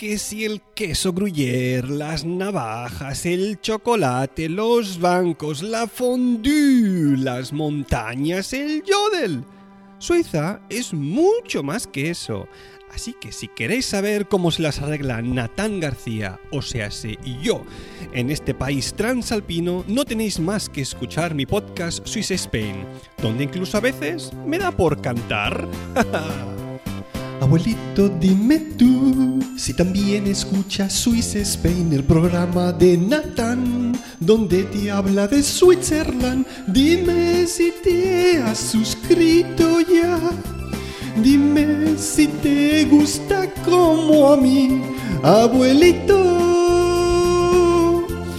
que si el queso gruyère, las navajas, el chocolate, los bancos, la fondue, las montañas, el yodel. Suiza es mucho más que eso. Así que si queréis saber cómo se las arregla Natán García, o sea, y yo, en este país transalpino, no tenéis más que escuchar mi podcast Swiss Spain, donde incluso a veces me da por cantar. Abuelito, dime tú si también escuchas Swiss Spain, el programa de Nathan, donde te habla de Switzerland. Dime si te has suscrito ya. Dime si te gusta como a mí, abuelito.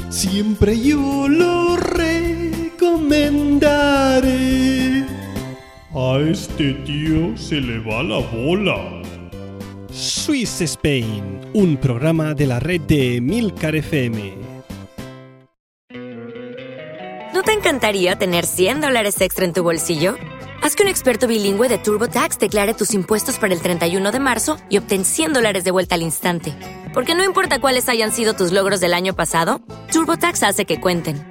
Siempre yo lo este tío se le va la bola. Swiss Spain, un programa de la red de Milcar FM. ¿No te encantaría tener 100 dólares extra en tu bolsillo? Haz que un experto bilingüe de TurboTax declare tus impuestos para el 31 de marzo y obtén 100 dólares de vuelta al instante. Porque no importa cuáles hayan sido tus logros del año pasado, TurboTax hace que cuenten.